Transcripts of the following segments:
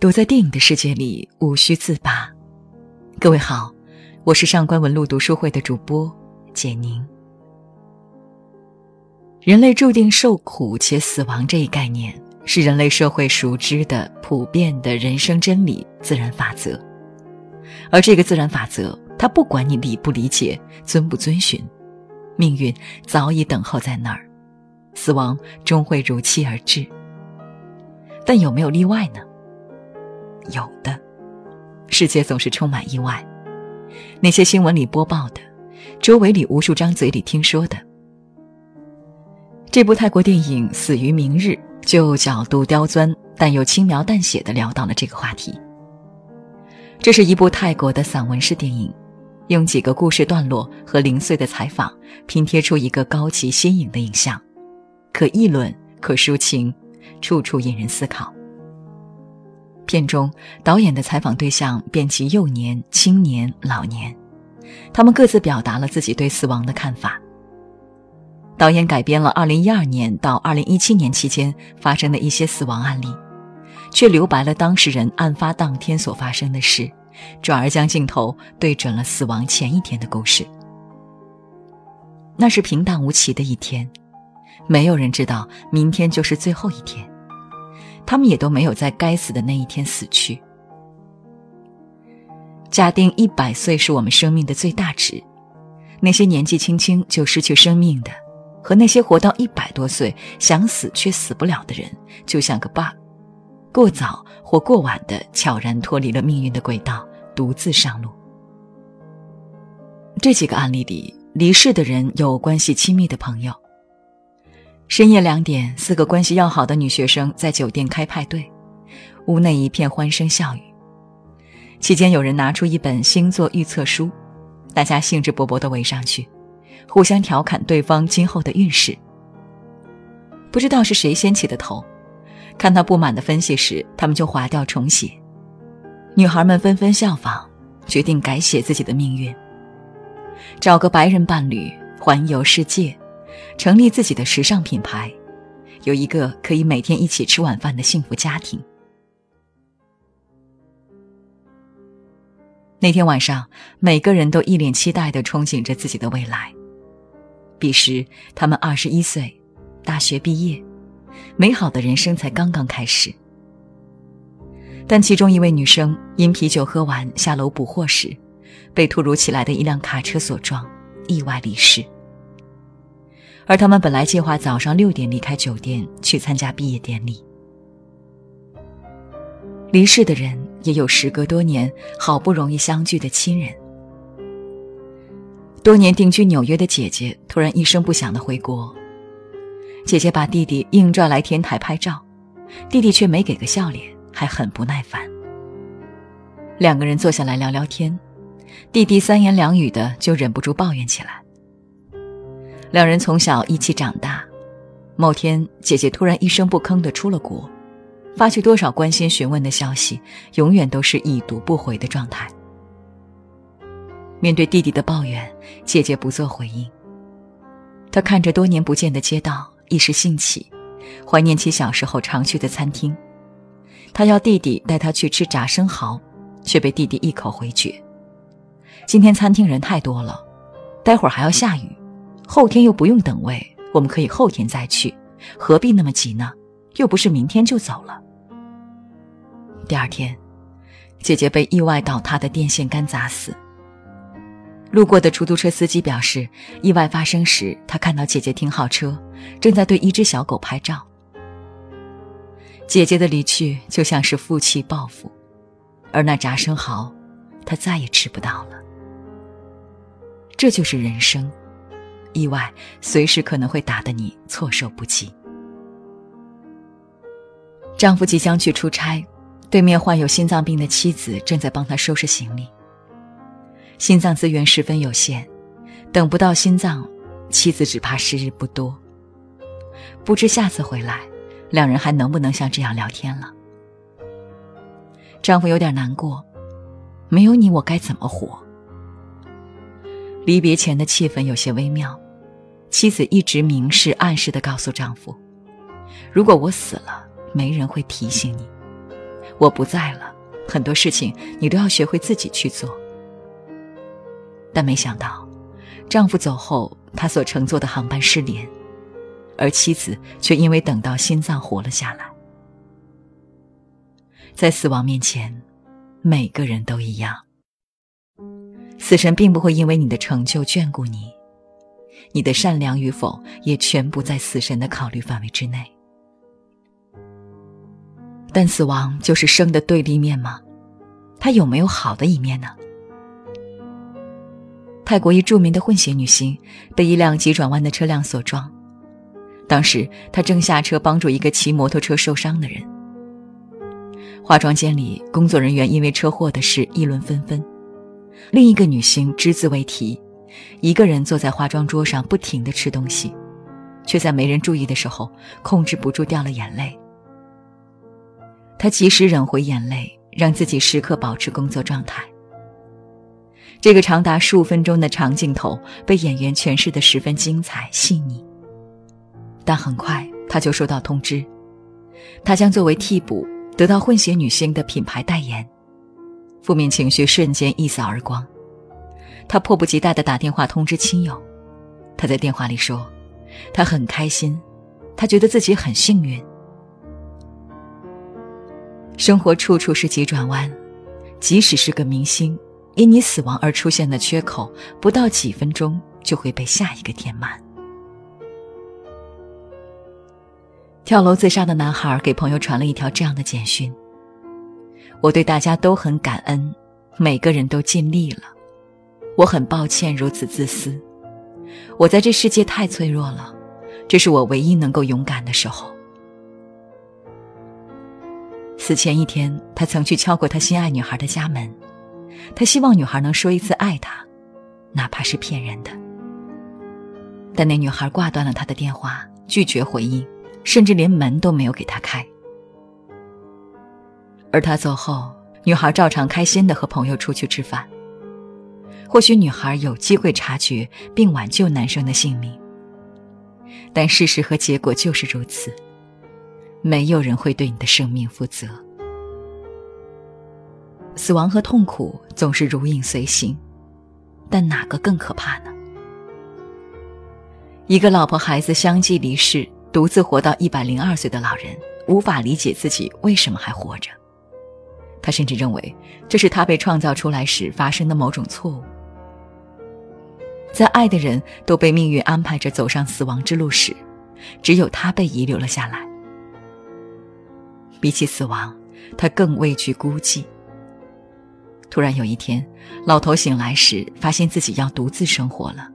躲在电影的世界里，无需自拔。各位好，我是上官文露读书会的主播简宁。人类注定受苦且死亡这一概念，是人类社会熟知的普遍的人生真理、自然法则。而这个自然法则，它不管你理不理解、遵不遵循，命运早已等候在那儿，死亡终会如期而至。但有没有例外呢？有的，世界总是充满意外。那些新闻里播报的，周围里无数张嘴里听说的。这部泰国电影《死于明日》就角度刁钻但又轻描淡写的聊到了这个话题。这是一部泰国的散文式电影，用几个故事段落和零碎的采访拼贴出一个高级新颖的影像，可议论，可抒情，处处引人思考。片中导演的采访对象遍及幼年、青年、老年，他们各自表达了自己对死亡的看法。导演改编了2012年到2017年期间发生的一些死亡案例，却留白了当事人案发当天所发生的事，转而将镜头对准了死亡前一天的故事。那是平淡无奇的一天，没有人知道明天就是最后一天。他们也都没有在该死的那一天死去。假定一百岁是我们生命的最大值，那些年纪轻轻就失去生命的，和那些活到一百多岁想死却死不了的人，就像个 bug，过早或过晚的悄然脱离了命运的轨道，独自上路。这几个案例里，离世的人有关系亲密的朋友。深夜两点，四个关系要好的女学生在酒店开派对，屋内一片欢声笑语。期间，有人拿出一本星座预测书，大家兴致勃勃地围上去，互相调侃对方今后的运势。不知道是谁先起的头，看到不满的分析时，他们就划掉重写。女孩们纷纷效仿，决定改写自己的命运，找个白人伴侣，环游世界。成立自己的时尚品牌，有一个可以每天一起吃晚饭的幸福家庭。那天晚上，每个人都一脸期待的憧憬着自己的未来。彼时，他们二十一岁，大学毕业，美好的人生才刚刚开始。但其中一位女生因啤酒喝完下楼补货时，被突如其来的一辆卡车所撞，意外离世。而他们本来计划早上六点离开酒店去参加毕业典礼。离世的人也有时隔多年好不容易相聚的亲人。多年定居纽约的姐姐突然一声不响的回国，姐姐把弟弟硬拽来天台拍照，弟弟却没给个笑脸，还很不耐烦。两个人坐下来聊聊天，弟弟三言两语的就忍不住抱怨起来。两人从小一起长大，某天姐姐突然一声不吭的出了国，发去多少关心询问的消息，永远都是已读不回的状态。面对弟弟的抱怨，姐姐不做回应。她看着多年不见的街道，一时兴起，怀念起小时候常去的餐厅。她要弟弟带她去吃炸生蚝，却被弟弟一口回绝。今天餐厅人太多了，待会儿还要下雨。后天又不用等位，我们可以后天再去，何必那么急呢？又不是明天就走了。第二天，姐姐被意外倒塌的电线杆砸死。路过的出租车司机表示，意外发生时，他看到姐姐停好车，正在对一只小狗拍照。姐姐的离去就像是负气报复，而那炸生蚝，他再也吃不到了。这就是人生。意外随时可能会打得你措手不及。丈夫即将去出差，对面患有心脏病的妻子正在帮他收拾行李。心脏资源十分有限，等不到心脏，妻子只怕时日不多。不知下次回来，两人还能不能像这样聊天了？丈夫有点难过，没有你我该怎么活？离别前的气氛有些微妙，妻子一直明示暗示的告诉丈夫：“如果我死了，没人会提醒你；我不在了，很多事情你都要学会自己去做。但没想到，丈夫走后，他所乘坐的航班失联，而妻子却因为等到心脏活了下来。在死亡面前，每个人都一样。死神并不会因为你的成就眷顾你，你的善良与否也全不在死神的考虑范围之内。但死亡就是生的对立面吗？它有没有好的一面呢？泰国一著名的混血女星被一辆急转弯的车辆所撞，当时她正下车帮助一个骑摩托车受伤的人。化妆间里，工作人员因为车祸的事议论纷纷。另一个女星只字未提，一个人坐在化妆桌上不停地吃东西，却在没人注意的时候控制不住掉了眼泪。她及时忍回眼泪，让自己时刻保持工作状态。这个长达数分钟的长镜头被演员诠释的十分精彩细腻，但很快他就收到通知，他将作为替补得到混血女星的品牌代言，负面情绪瞬间一扫而光。他迫不及待地打电话通知亲友，他在电话里说，他很开心，他觉得自己很幸运。生活处处是急转弯，即使是个明星。因你死亡而出现的缺口，不到几分钟就会被下一个填满。跳楼自杀的男孩给朋友传了一条这样的简讯：“我对大家都很感恩，每个人都尽力了。我很抱歉如此自私，我在这世界太脆弱了，这是我唯一能够勇敢的时候。”死前一天，他曾去敲过他心爱女孩的家门。他希望女孩能说一次爱他，哪怕是骗人的。但那女孩挂断了他的电话，拒绝回应，甚至连门都没有给他开。而他走后，女孩照常开心的和朋友出去吃饭。或许女孩有机会察觉并挽救男生的性命，但事实和结果就是如此。没有人会对你的生命负责。死亡和痛苦总是如影随形，但哪个更可怕呢？一个老婆孩子相继离世，独自活到一百零二岁的老人，无法理解自己为什么还活着。他甚至认为这是他被创造出来时发生的某种错误。在爱的人都被命运安排着走上死亡之路时，只有他被遗留了下来。比起死亡，他更畏惧孤寂。突然有一天，老头醒来时，发现自己要独自生活了。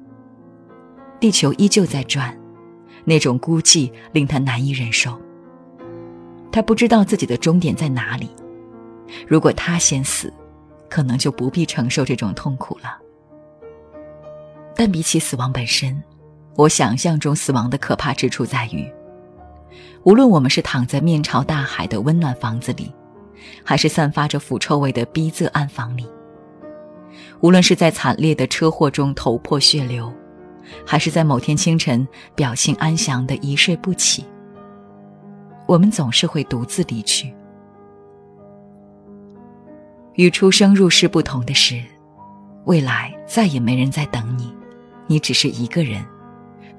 地球依旧在转，那种孤寂令他难以忍受。他不知道自己的终点在哪里。如果他先死，可能就不必承受这种痛苦了。但比起死亡本身，我想象中死亡的可怕之处在于，无论我们是躺在面朝大海的温暖房子里。还是散发着腐臭味的逼仄暗房里。无论是在惨烈的车祸中头破血流，还是在某天清晨表情安详的一睡不起，我们总是会独自离去。与出生入世不同的是，未来再也没人在等你，你只是一个人，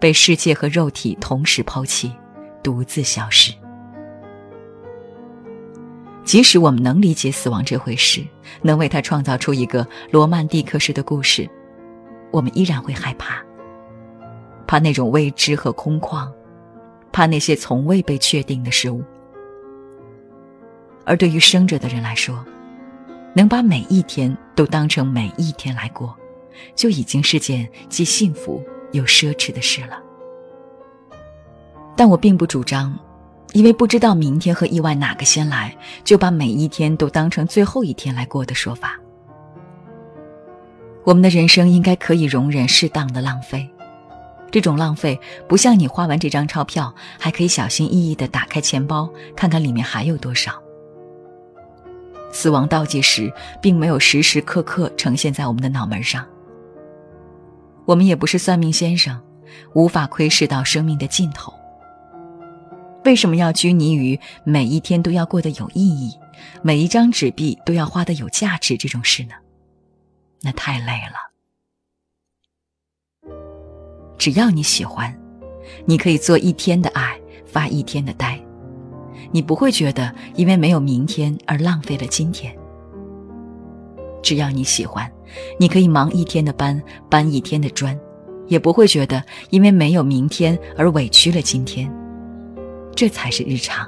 被世界和肉体同时抛弃，独自消失。即使我们能理解死亡这回事，能为他创造出一个罗曼蒂克式的故事，我们依然会害怕，怕那种未知和空旷，怕那些从未被确定的事物。而对于生着的人来说，能把每一天都当成每一天来过，就已经是件既幸福又奢侈的事了。但我并不主张。因为不知道明天和意外哪个先来，就把每一天都当成最后一天来过的说法。我们的人生应该可以容忍适当的浪费，这种浪费不像你花完这张钞票，还可以小心翼翼地打开钱包，看看里面还有多少。死亡倒计时并没有时时刻刻呈现在我们的脑门上，我们也不是算命先生，无法窥视到生命的尽头。为什么要拘泥于每一天都要过得有意义，每一张纸币都要花得有价值这种事呢？那太累了。只要你喜欢，你可以做一天的爱，发一天的呆，你不会觉得因为没有明天而浪费了今天。只要你喜欢，你可以忙一天的班，搬一天的砖，也不会觉得因为没有明天而委屈了今天。这才是日常。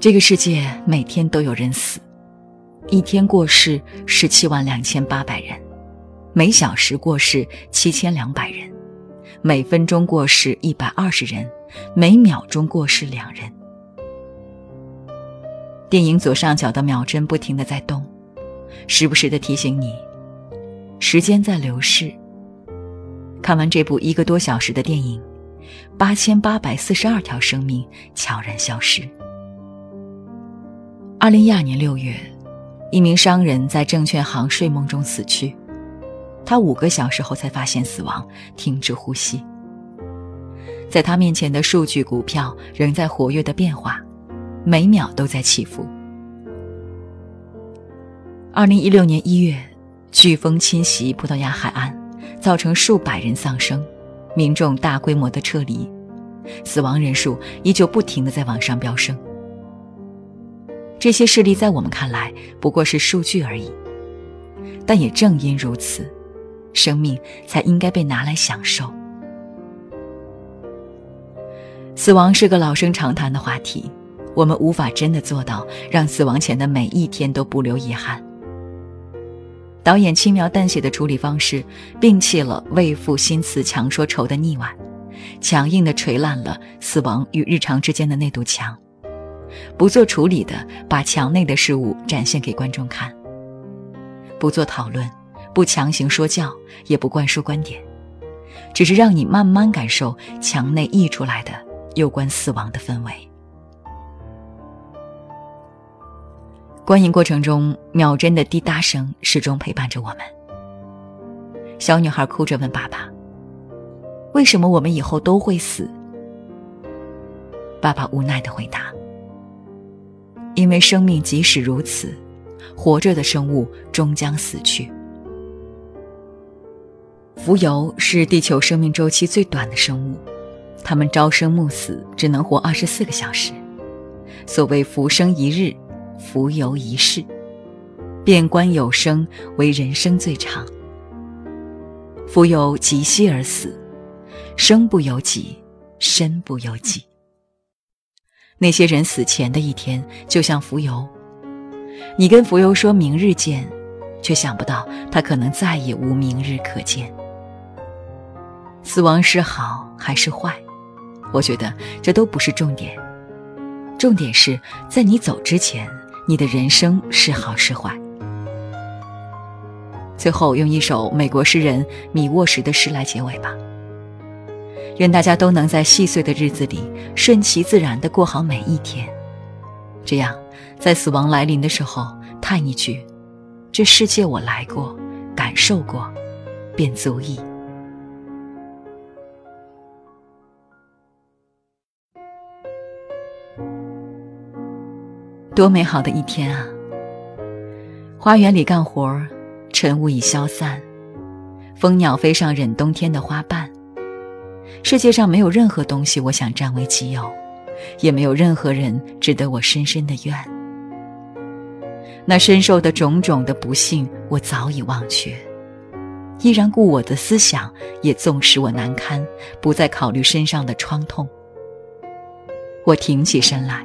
这个世界每天都有人死，一天过世十七万两千八百人，每小时过世七千两百人，每分钟过世一百二十人，每秒钟过世两人。电影左上角的秒针不停的在动，时不时的提醒你，时间在流逝。看完这部一个多小时的电影，八千八百四十二条生命悄然消失。二零一二年六月，一名商人在证券行睡梦中死去，他五个小时后才发现死亡，停止呼吸。在他面前的数据股票仍在活跃的变化。每秒都在起伏。二零一六年一月，飓风侵袭葡萄牙海岸，造成数百人丧生，民众大规模的撤离，死亡人数依旧不停的在往上飙升。这些事例在我们看来不过是数据而已，但也正因如此，生命才应该被拿来享受。死亡是个老生常谈的话题。我们无法真的做到让死亡前的每一天都不留遗憾。导演轻描淡写的处理方式，摒弃了为赋新词强说愁的腻歪，强硬的锤烂了死亡与日常之间的那堵墙，不做处理的把墙内的事物展现给观众看，不做讨论，不强行说教，也不灌输观点，只是让你慢慢感受墙内溢出来的有关死亡的氛围。观影过程中，秒针的滴答声始终陪伴着我们。小女孩哭着问爸爸：“为什么我们以后都会死？”爸爸无奈的回答：“因为生命即使如此，活着的生物终将死去。蜉蝣是地球生命周期最短的生物，它们朝生暮死，只能活二十四个小时。所谓‘浮生一日’。”浮游一世，变观有生为人生最长。浮游即息而死，生不由己，身不由己。那些人死前的一天，就像浮游，你跟浮游说明日见，却想不到他可能再也无明日可见。死亡是好还是坏？我觉得这都不是重点，重点是在你走之前。你的人生是好是坏？最后用一首美国诗人米沃什的诗来结尾吧。愿大家都能在细碎的日子里顺其自然地过好每一天，这样，在死亡来临的时候叹一句：“这世界我来过，感受过，便足矣。”多美好的一天啊！花园里干活，晨雾已消散，蜂鸟飞上忍冬天的花瓣。世界上没有任何东西我想占为己有，也没有任何人值得我深深的怨。那深受的种种的不幸，我早已忘却，依然故我的思想，也纵使我难堪，不再考虑身上的创痛。我挺起身来。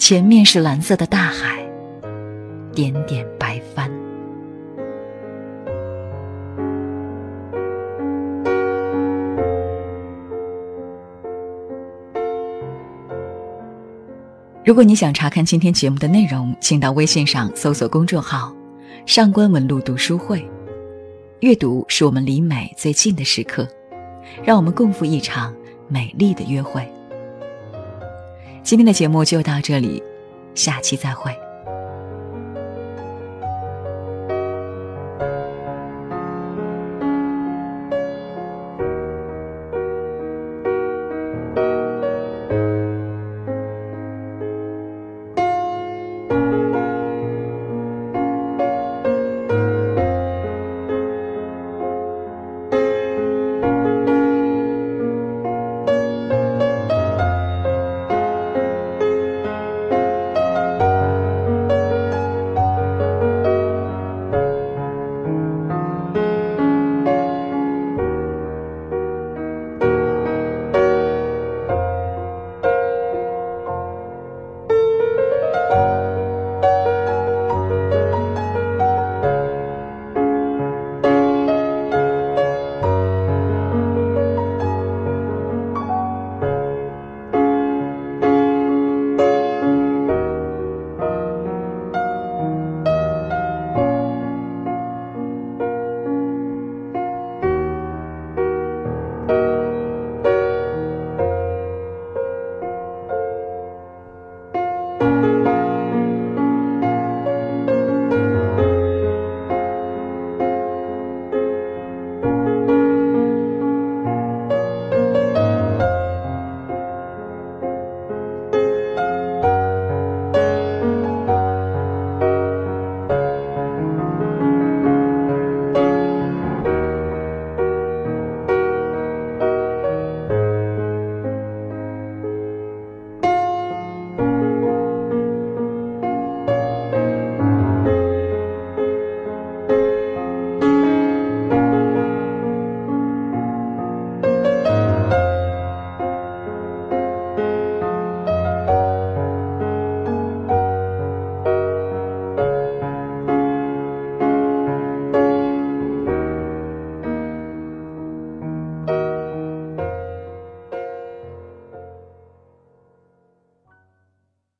前面是蓝色的大海，点点白帆。如果你想查看今天节目的内容，请到微信上搜索公众号“上官文露读书会”。阅读是我们离美最近的时刻，让我们共赴一场美丽的约会。今天的节目就到这里，下期再会。